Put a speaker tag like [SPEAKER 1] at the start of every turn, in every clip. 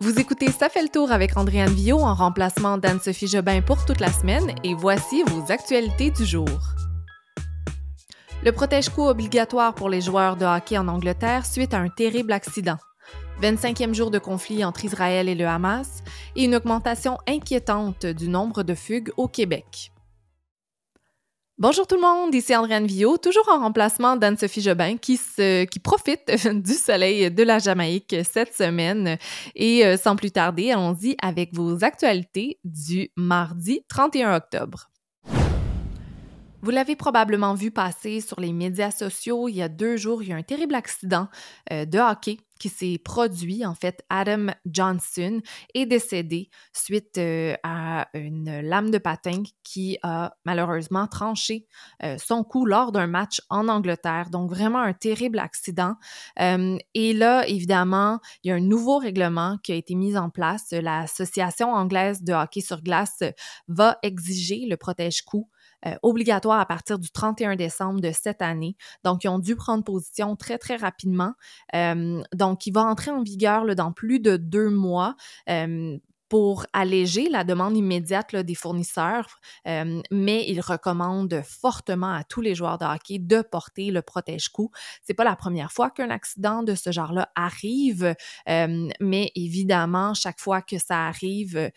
[SPEAKER 1] Vous écoutez Ça fait le tour avec Andréane Villot en remplacement d'Anne-Sophie Jobin pour toute la semaine et voici vos actualités du jour. Le protège-coup obligatoire pour les joueurs de hockey en Angleterre suite à un terrible accident. 25e jour de conflit entre Israël et le Hamas et une augmentation inquiétante du nombre de fugues au Québec. Bonjour tout le monde, ici Andréane Villot, toujours en remplacement d'Anne-Sophie Jobin qui, profite du soleil de la Jamaïque cette semaine. Et euh, sans plus tarder, allons-y avec vos actualités du mardi 31 octobre. Vous l'avez probablement vu passer sur les médias sociaux. Il y a deux jours, il y a un terrible accident euh, de hockey qui s'est produit. En fait, Adam Johnson est décédé suite euh, à une lame de patin qui a malheureusement tranché euh, son cou lors d'un match en Angleterre. Donc, vraiment un terrible accident. Euh, et là, évidemment, il y a un nouveau règlement qui a été mis en place. L'Association anglaise de hockey sur glace va exiger le protège-cou obligatoire à partir du 31 décembre de cette année. Donc, ils ont dû prendre position très, très rapidement. Donc, il va entrer en vigueur dans plus de deux mois. Euh, pour alléger la demande immédiate là, des fournisseurs, euh, mais il recommande fortement à tous les joueurs de hockey de porter le protège-cou. C'est pas la première fois qu'un accident de ce genre-là arrive, euh, mais évidemment, chaque fois que ça arrive, euh,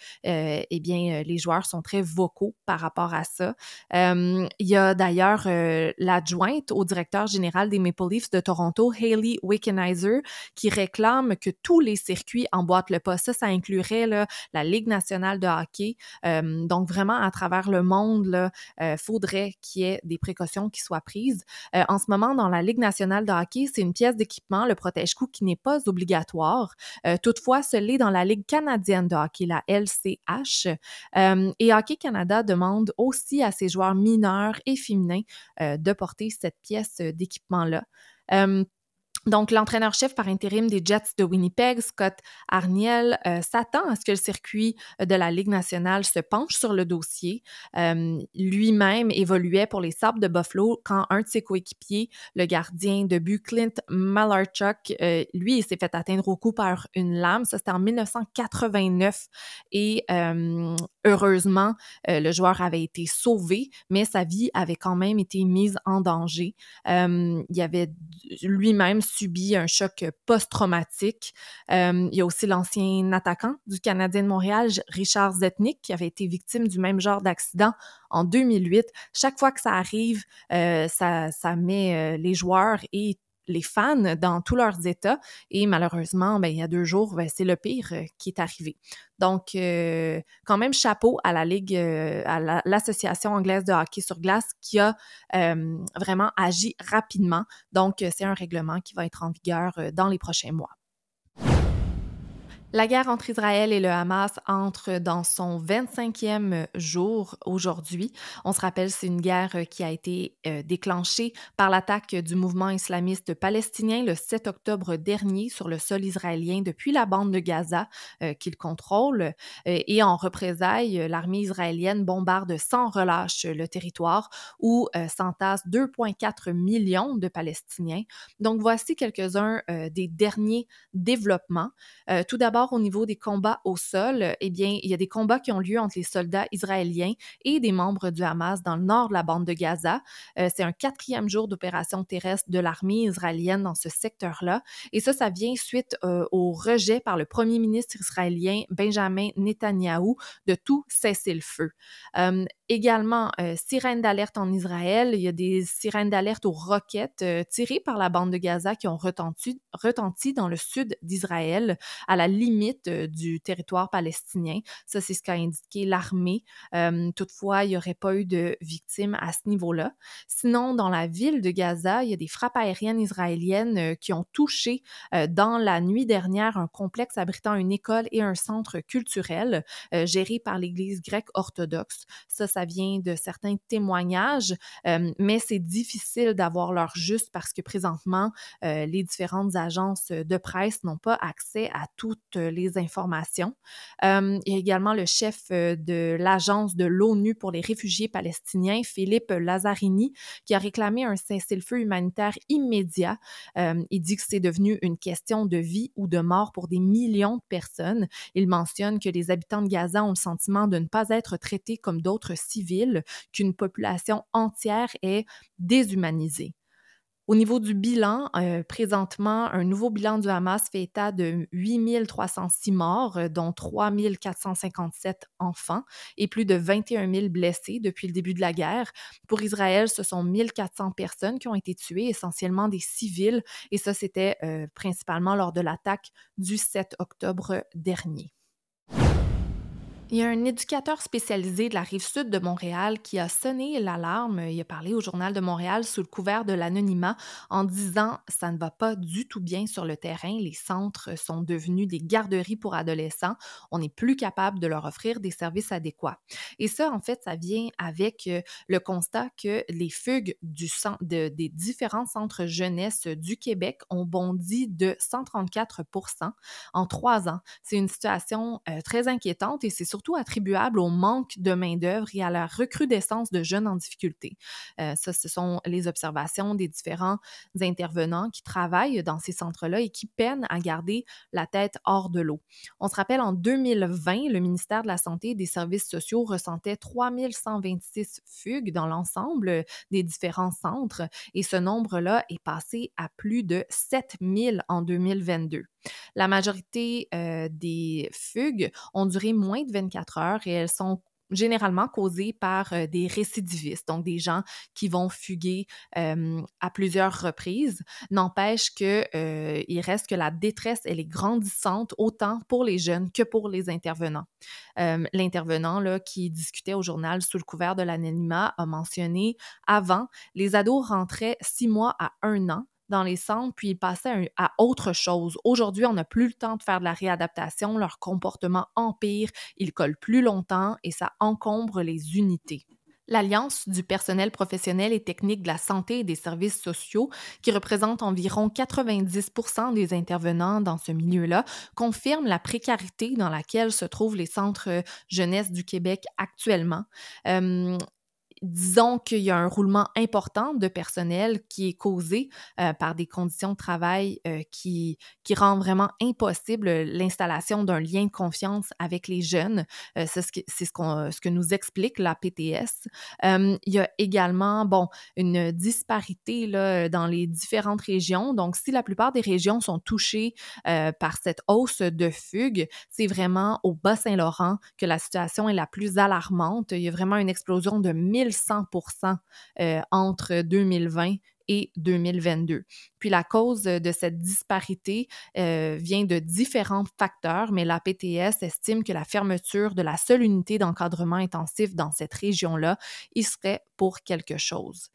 [SPEAKER 1] eh bien, les joueurs sont très vocaux par rapport à ça. il y a d'ailleurs l'adjointe au directeur général des Maple Leafs de Toronto, Hayley Wickenheiser, qui réclame que tous les circuits emboîtent le pas. Ça, ça inclurait là, la Ligue nationale de hockey. Euh, donc, vraiment, à travers le monde, il euh, faudrait qu'il y ait des précautions qui soient prises. Euh, en ce moment, dans la Ligue nationale de hockey, c'est une pièce d'équipement, le protège-cou, qui n'est pas obligatoire. toutefois, ce l'est dans la Ligue canadienne de hockey, la LCH. et Hockey Canada demande aussi à ses joueurs mineurs et féminins de porter cette pièce d'équipement-là. Donc, l'entraîneur-chef par intérim des Jets de Winnipeg, Scott Arniel, euh, s'attend à ce que le circuit de la Ligue nationale se penche sur le dossier. Euh, lui-même évoluait pour les Sabres de Buffalo quand un de ses coéquipiers, le gardien de but Clint Malarchuk, euh, lui, s'est fait atteindre au cou par une lame. Ça, c'était en 1989. Et heureusement, le joueur avait été sauvé, mais sa vie avait quand même été mise en danger. il y avait lui-même subi un choc post-traumatique. Euh, il y a aussi l'ancien attaquant du Canadien de Montréal, Richard Zetnik, qui avait été victime du même genre d'accident en 2008. Chaque fois que ça arrive, euh, ça, ça met euh, les joueurs et les fans dans tous leurs états. Et malheureusement, ben, il y a deux jours, ben, c'est le pire euh, qui est arrivé. Donc, euh, quand même, chapeau à la Ligue, euh, à l'Association anglaise de hockey sur glace qui a vraiment agi rapidement. Donc, c'est un règlement qui va être en vigueur dans les prochains mois. La guerre entre Israël et le Hamas entre dans son 25e jour aujourd'hui. On se rappelle, c'est une guerre qui a été euh, déclenchée par l'attaque du mouvement islamiste palestinien le 7 octobre dernier sur le sol israélien depuis la bande de Gaza euh, qu'il contrôle. Euh, et en représailles, l'armée israélienne bombarde sans relâche le territoire où s'entassent 2,4 millions de Palestiniens. Donc voici quelques-uns des derniers développements. tout d'abord, au niveau des combats au sol, eh bien, il y a des combats qui ont lieu entre les soldats israéliens et des membres du Hamas dans le nord de la bande de Gaza. Euh, c'est un quatrième jour d'opération terrestre de l'armée israélienne dans ce secteur-là. Et ça, ça vient suite euh, au rejet par le premier ministre israélien Benjamin Netanyahou de tout cesser le feu. Euh, également, sirènes d'alerte en Israël. Il y a des sirènes d'alerte aux roquettes tirées par la bande de Gaza qui ont retenti, retenti dans le sud d'Israël, à la limite limite du territoire palestinien. Ça, c'est ce qu'a indiqué l'armée. toutefois, il n'y aurait pas eu de victimes à ce niveau-là. Sinon, dans la ville de Gaza, il y a des frappes aériennes israéliennes qui ont touché dans la nuit dernière un complexe abritant une école et un centre culturel géré par l'Église grecque orthodoxe. Ça, ça vient de certains témoignages, mais c'est difficile d'avoir leur juste parce que présentement, les différentes agences de presse n'ont pas accès à toutes les informations. il y a également le chef de l'Agence de l'ONU pour les réfugiés palestiniens, Philippe Lazzarini, qui a réclamé un cessez-le-feu humanitaire immédiat. il dit que c'est devenu une question de vie ou de mort pour des millions de personnes. Il mentionne que les habitants de Gaza ont le sentiment de ne pas être traités comme d'autres civils, qu'une population entière est déshumanisée. Au niveau du bilan, euh, présentement, un nouveau bilan du Hamas fait état de 8306 morts, euh, dont 3457 enfants et plus de 21 000 blessés depuis le début de la guerre. Pour Israël, ce sont 1400 personnes qui ont été tuées, essentiellement des civils, et ça, c'était euh, principalement lors de l'attaque du 7 octobre dernier. Il y a un éducateur spécialisé de la rive sud de Montréal qui a sonné l'alarme. Il a parlé au Journal de Montréal sous le couvert de l'anonymat en disant Ça ne va pas du tout bien sur le terrain. Les centres sont devenus des garderies pour adolescents. On n'est plus capable de leur offrir des services adéquats. Et ça, en fait, ça vient avec euh, le constat que les fugues des différents centres jeunesse du Québec ont bondi de 134 en trois ans. C'est une situation euh, très inquiétante et c'est surtout surtout attribuable au manque de main-d'œuvre et à la recrudescence de jeunes en difficulté. Euh, ça, ce sont les observations des différents intervenants qui travaillent dans ces centres-là et qui peinent à garder la tête hors de l'eau. On se rappelle, en 2020, le ministère de la Santé et des Services sociaux ressentait 3126 fugues dans l'ensemble des différents centres et ce nombre-là est passé à plus de 7000 en 2022. La majorité euh, des fugues ont duré moins de 24 heures et elles sont généralement causées par euh, des récidivistes, donc des gens qui vont fuguer à plusieurs reprises. N'empêche qu'il euh, reste que la détresse, elle est grandissante autant pour les jeunes que pour les intervenants. L'intervenant qui discutait au journal sous le couvert de l'anonymat a mentionné avant, les ados rentraient six mois à un an dans les centres, puis ils passaient à, autre chose. Aujourd'hui, on n'a plus le temps de faire de la réadaptation, leur comportement empire, ils collent plus longtemps et ça encombre les unités. L'Alliance du personnel professionnel et technique de la santé et des services sociaux, qui représente environ 90% des intervenants dans ce milieu-là, confirme la précarité dans laquelle se trouvent les centres jeunesse du Québec actuellement. Euh, disons qu'il y a un roulement important de personnel qui est causé euh, par des conditions de travail euh, qui, qui rend vraiment impossible l'installation d'un lien de confiance avec les jeunes. Euh, c'est ce, que, nous explique la PTS. il y a également, bon, une disparité dans les différentes régions. Donc, si la plupart des régions sont touchées par cette hausse de fugue, c'est vraiment au Bas-Saint-Laurent que la situation est la plus alarmante. Il y a vraiment une explosion de 1000 100% euh, entre 2020 et 2022. Puis la cause de cette disparité euh, vient de différents facteurs, mais la PTS estime que la fermeture de la seule unité d'encadrement intensif dans cette région-là y serait pour quelque chose.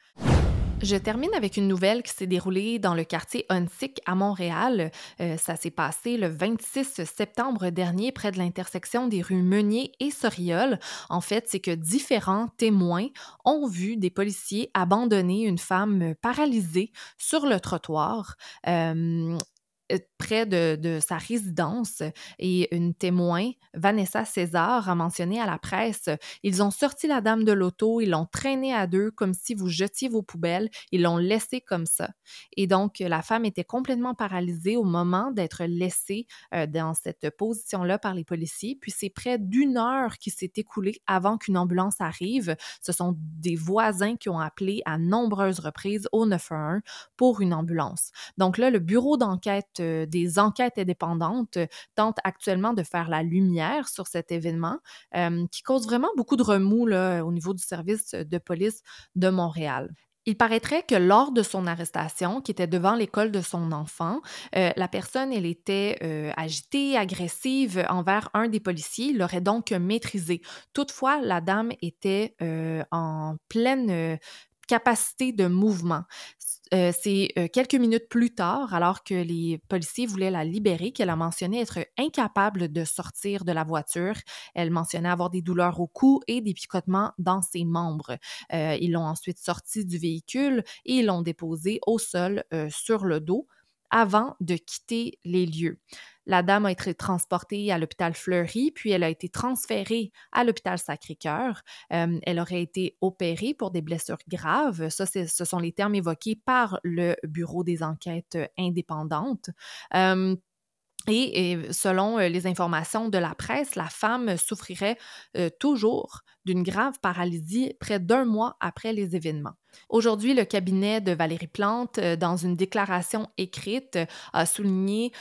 [SPEAKER 1] Je termine avec une nouvelle qui s'est déroulée dans le quartier Huntsic à Montréal. Euh, ça s'est passé le 26 septembre dernier près de l'intersection des rues Meunier et Soriol. En fait, c'est que différents témoins ont vu des policiers abandonner une femme paralysée sur le trottoir. Euh, près de, sa résidence et une témoin, Vanessa César, a mentionné à la presse Ils ont sorti la dame de l'auto, ils l'ont traînée à deux comme si vous jetiez vos poubelles, ils l'ont laissée comme ça. Et donc, la femme était complètement paralysée au moment d'être laissée euh, dans cette position-là par les policiers. Puis c'est près d'une heure qui s'est écoulée avant qu'une ambulance arrive. Ce sont des voisins qui ont appelé à nombreuses reprises au 911 pour une ambulance. Donc là, le bureau d'enquête euh, des enquêtes indépendantes euh, tentent actuellement de faire la lumière sur cet événement euh, qui cause vraiment beaucoup de remous au niveau du service de police de Montréal. Il paraîtrait que lors de son arrestation, qui était devant l'école de son enfant, la personne, elle était agitée, agressive envers un des policiers. L'aurait donc maîtrisé. Toutefois, la dame était en pleine capacité de mouvement. Euh, c'est euh, quelques minutes plus tard, alors que les policiers voulaient la libérer, qu'elle a mentionné être incapable de sortir de la voiture. Elle mentionnait avoir des douleurs au cou et des picotements dans ses membres. Euh, ils l'ont ensuite sortie du véhicule et l'ont déposée au sol sur le dos avant de quitter les lieux. La dame a été transportée à l'hôpital Fleury, puis elle a été transférée à l'hôpital Sacré-Cœur. Euh, elle aurait été opérée pour des blessures graves. Ça, ce sont les termes évoqués par le Bureau des enquêtes indépendantes. Euh, et, selon les informations de la presse, la femme souffrirait toujours d'une grave paralysie près d'un mois après les événements. Aujourd'hui, le cabinet de Valérie Plante, dans une déclaration écrite, a souligné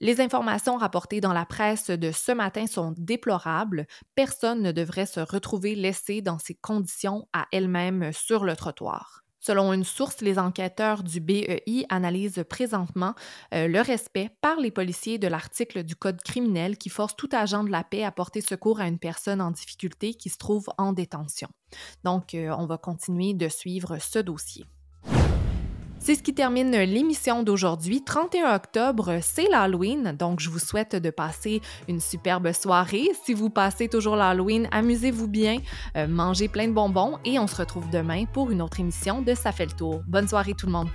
[SPEAKER 1] les informations rapportées dans la presse de ce matin sont déplorables. Personne ne devrait se retrouver laissé dans ces conditions à elle-même sur le trottoir. Selon une source, les enquêteurs du BEI analysent présentement euh, le respect par les policiers de l'article du Code criminel qui force tout agent de la paix à porter secours à une personne en difficulté qui se trouve en détention. Donc, euh, on va continuer de suivre ce dossier. C'est ce qui termine l'émission d'aujourd'hui. 31 octobre, c'est l'Halloween, donc je vous souhaite de passer une superbe soirée. Si vous passez toujours l'Halloween, amusez-vous bien, euh, mangez plein de bonbons et on se retrouve demain pour une autre émission de Ça fait le tour. Bonne soirée tout le monde.